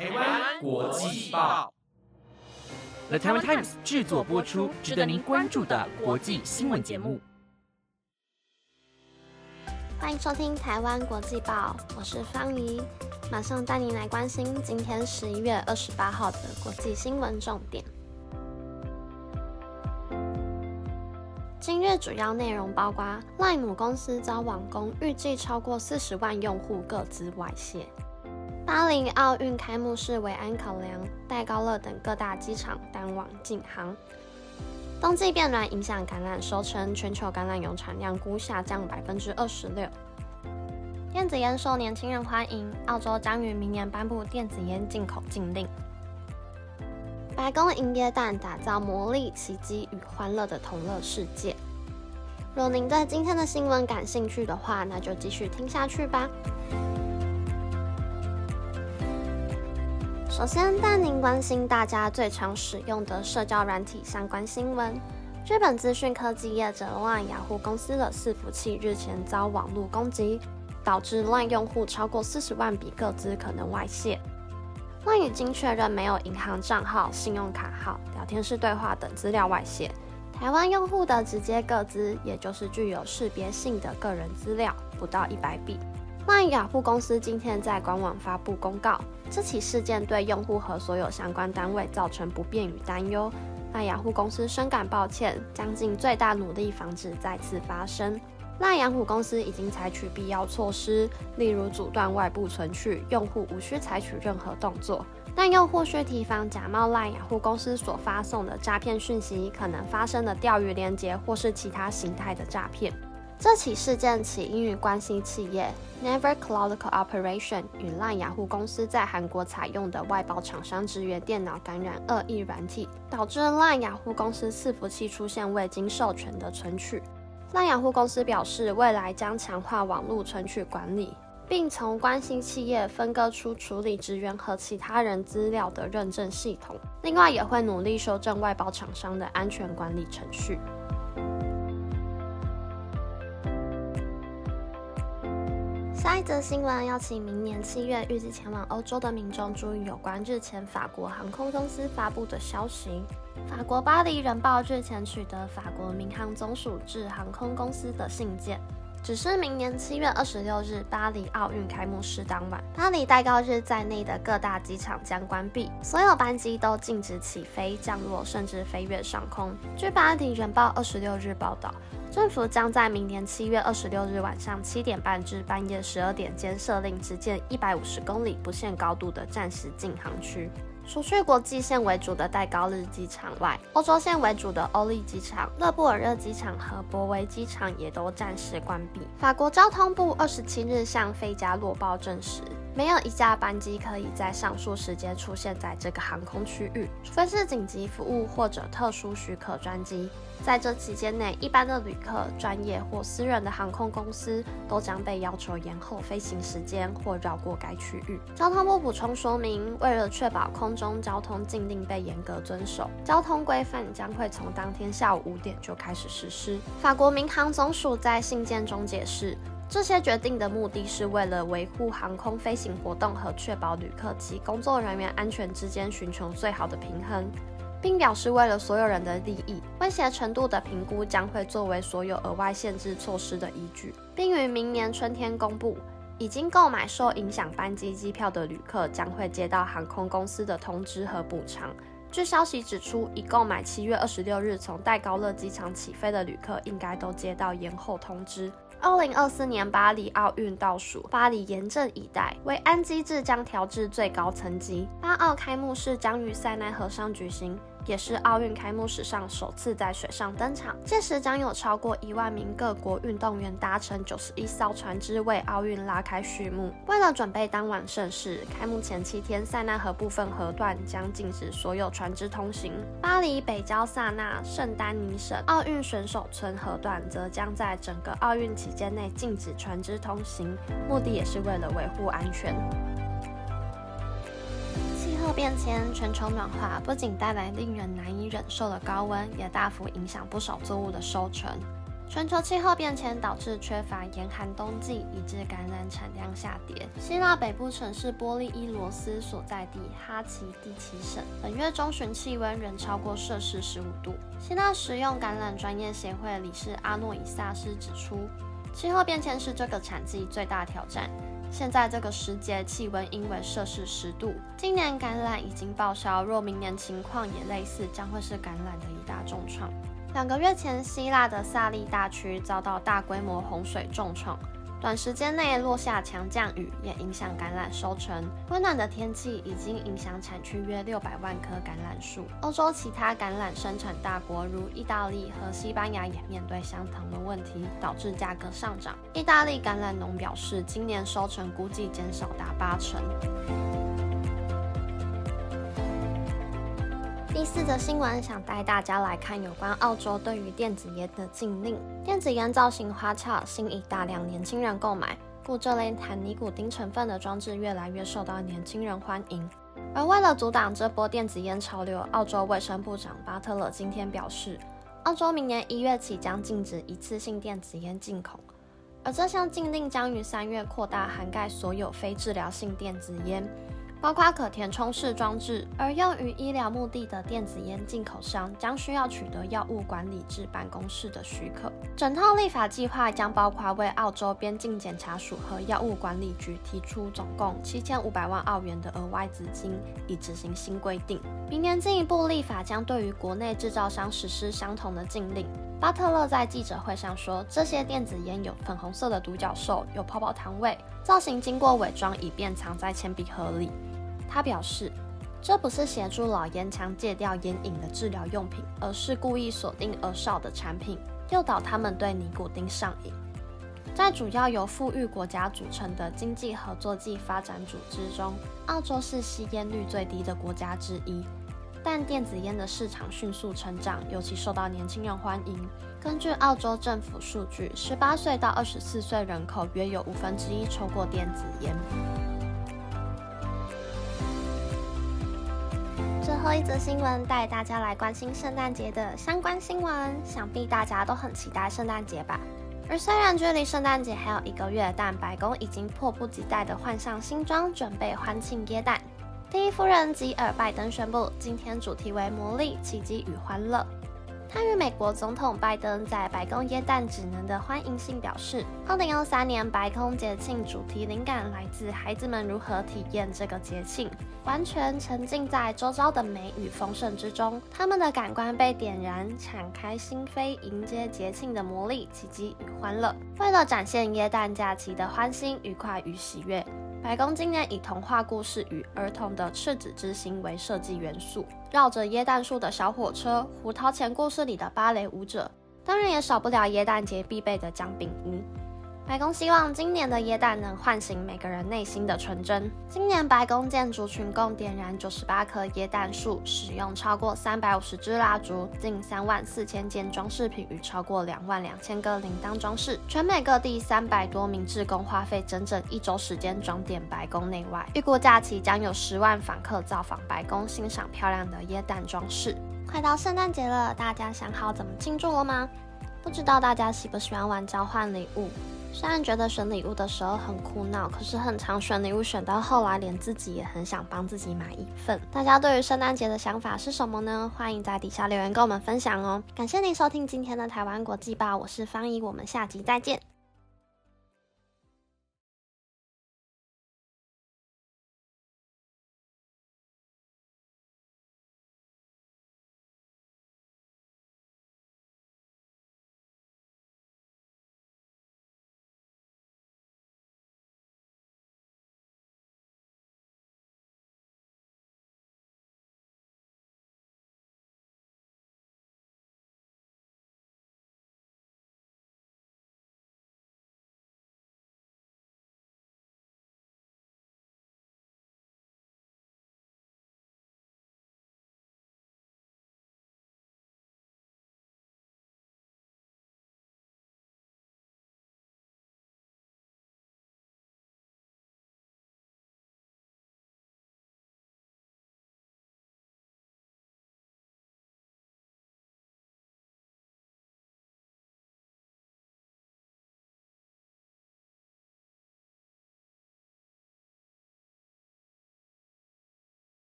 台湾国际报，The Taiwan Times 制作播出，值得您关注的国际新闻节目。欢迎收听台湾国际报，我是方怡，马上带您来关心今天十一月二十八号的国际新闻重点。今日主要内容包括：赖母公司遭网攻，预计超过四十万用户各自外泄；巴黎奥运开幕式为安考量，戴高乐等各大机场单网禁航；冬季变暖影响橄榄收成，全球橄榄油产量估下降百分之二十六；电子烟受年轻人欢迎，澳洲将于明年颁布电子烟进口禁令。白宫营业蛋打造魔力、奇迹与欢乐的同乐世界。若您对今天的新闻感兴趣的话，那就继续听下去吧。首先带您关心大家最常使用的社交软体相关新闻。日本资讯科技业者 LINE 雅虎公司的伺服器日前遭网络攻击，导致 LINE 用户超过四十万笔个资可能外泄。万已经确认没有银行账号、信用卡号、聊天室对话等资料外泄。台湾用户的直接个资，也就是具有识别性的个人资料，不到一百笔。万雅虎公司今天在官网发布公告，这起事件对用户和所有相关单位造成不便与担忧。那雅虎公司深感抱歉，将尽最大努力防止再次发生。赖雅虎公司已经采取必要措施，例如阻断外部存取，用户无需采取任何动作。但又或需提防假冒赖雅虎公司所发送的诈骗讯息可能发生的钓鱼连接或是其他形态的诈骗。这起事件起因于关心企业 Never Cloud Cooperation 与赖雅虎公司在韩国采用的外包厂商支援电脑感染恶意软体，导致赖雅虎公司伺服器出现未经授权的存取。赖雅虎公司表示，未来将强化网络存取管理，并从关心企业分割出处理职员和其他人资料的认证系统。另外，也会努力修正外包厂商的安全管理程序。下一则新闻邀请明年七月预计前往欧洲的民众注意有关日前法国航空公司发布的消息。法国巴黎人报日前取得法国民航总署致航空公司的信件，只是明年七月二十六日巴黎奥运开幕式当晚，巴黎戴高日在内的各大机场将关闭，所有班机都禁止起飞、降落，甚至飞越上空。据巴黎人报二十六日报道，政府将在明年七月二十六日晚上七点半至半夜十二点间设令只建一百五十公里不限高度的暂时禁航区。除去国际线为主的戴高乐机场外，欧洲线为主的欧利机场、勒布尔热机场和博维机场也都暂时关闭。法国交通部二十七日向《费加洛报》证实。没有一架班机可以在上述时间出现在这个航空区域，除非是紧急服务或者特殊许可专机。在这期间内，一般的旅客、专业或私人的航空公司都将被要求延后飞行时间或绕过该区域。交通部补充说明，为了确保空中交通禁令被严格遵守，交通规范将会从当天下午五点就开始实施。法国民航总署在信件中解释。这些决定的目的是为了维护航空飞行活动和确保旅客及工作人员安全之间寻求最好的平衡，并表示为了所有人的利益，威胁程度的评估将会作为所有额外限制措施的依据，并于明年春天公布。已经购买受影响班机机票的旅客将会接到航空公司的通知和补偿。据消息指出，已购买七月二十六日从戴高乐机场起飞的旅客应该都接到延后通知。二零二四年巴黎奥运倒数，巴黎严阵以待，维安机制将调至最高层级。巴奥开幕式将于塞纳河上举行。也是奥运开幕史上首次在水上登场，届时将有超过一万名各国运动员搭乘九十一艘船只为奥运拉开序幕。为了准备当晚盛事，开幕前七天，塞纳河部分河段将禁止所有船只通行。巴黎北郊萨纳圣丹尼省奥运选手村河段则将在整个奥运期间内禁止船只通行，目的也是为了维护安全。变迁、全球暖化不仅带来令人难以忍受的高温，也大幅影响不少作物的收成。全球气候变迁导致缺乏严寒冬季，以致橄榄产量下跌。希腊北部城市波利伊罗斯所在地哈奇第七省，本月中旬气温仍超过摄氏十五度。希腊食用橄榄专业协会理事阿诺伊萨斯指出，气候变迁是这个产季最大挑战。现在这个时节气温因为摄氏十度，今年橄榄已经报销，若明年情况也类似，将会是橄榄的一大重创。两个月前，希腊的萨利大区遭到大规模洪水重创，短时间内落下强降雨，也影响橄榄收成。温暖的天气已经影响产区约六百万棵橄榄树。欧洲其他橄榄生产大国如意大利和西班牙也面对相同的问题，导致价格上涨。意大利橄榄农表示，今年收成估计减少达八成。第四则新闻，想带大家来看有关澳洲对于电子烟的禁令。电子烟造型花俏，吸引大量年轻人购买，故这类含尼古丁成分的装置越来越受到年轻人欢迎。而为了阻挡这波电子烟潮流，澳洲卫生部长巴特勒今天表示，澳洲明年一月起将禁止一次性电子烟进口，而这项禁令将于三月扩大，涵盖所有非治疗性电子烟。包括可填充式装置，而用于医疗目的的电子烟进口商将需要取得药物管理制办公室的许可。整套立法计划将包括为澳洲边境检查署和药物管理局提出总共七千五百万澳元的额外资金，以执行新规定。明年进一步立法将对于国内制造商实施相同的禁令。巴特勒在记者会上说，这些电子烟有粉红色的独角兽，有泡泡糖味，造型经过伪装以便藏在铅笔盒里。他表示，这不是协助老烟枪戒掉烟瘾的治疗用品，而是故意锁定儿少的产品，诱导他们对尼古丁上瘾。在主要由富裕国家组成的经济合作暨发展组织中，澳洲是吸烟率最低的国家之一，但电子烟的市场迅速成长，尤其受到年轻人欢迎。根据澳洲政府数据，十八岁到二十四岁人口约有五分之一抽过电子烟。最后一则新闻带大家来关心圣诞节的相关新闻，想必大家都很期待圣诞节吧。而虽然距离圣诞节还有一个月，但白宫已经迫不及待地换上新装，准备欢庆耶诞。第一夫人吉尔拜登宣布，今天主题为魔力、奇迹与欢乐。他与美国总统拜登在白宫耶诞指能的欢迎信表示，二零二三年白宫节庆主题灵感来自孩子们如何体验这个节庆，完全沉浸在周遭的美与丰盛之中，他们的感官被点燃，敞开心扉，迎接节庆的魔力、奇迹与欢乐。为了展现耶诞假期的欢欣、愉快与喜悦。白宫今年以童话故事与儿童的赤子之心为设计元素，绕着椰蛋树的小火车，胡桃钳故事里的芭蕾舞者，当然也少不了椰蛋节必备的姜饼屋。白宫希望今年的耶诞能唤醒每个人内心的纯真。今年白宫建筑群共点燃九十八棵耶诞树，使用超过三百五十支蜡烛，近三万四千件装饰品与超过两万两千个铃铛装饰。全美各地三百多名志工花费整整一周时间装点白宫内外。预估假期将有十万访客造访白宫，欣赏漂亮的耶诞装饰。快到圣诞节了，大家想好怎么庆祝了吗？不知道大家喜不喜欢玩交换礼物？虽然觉得选礼物的时候很苦恼，可是很常选礼物选到后来，连自己也很想帮自己买一份。大家对于圣诞节的想法是什么呢？欢迎在底下留言跟我们分享哦。感谢您收听今天的台湾国际报，我是方怡，我们下集再见。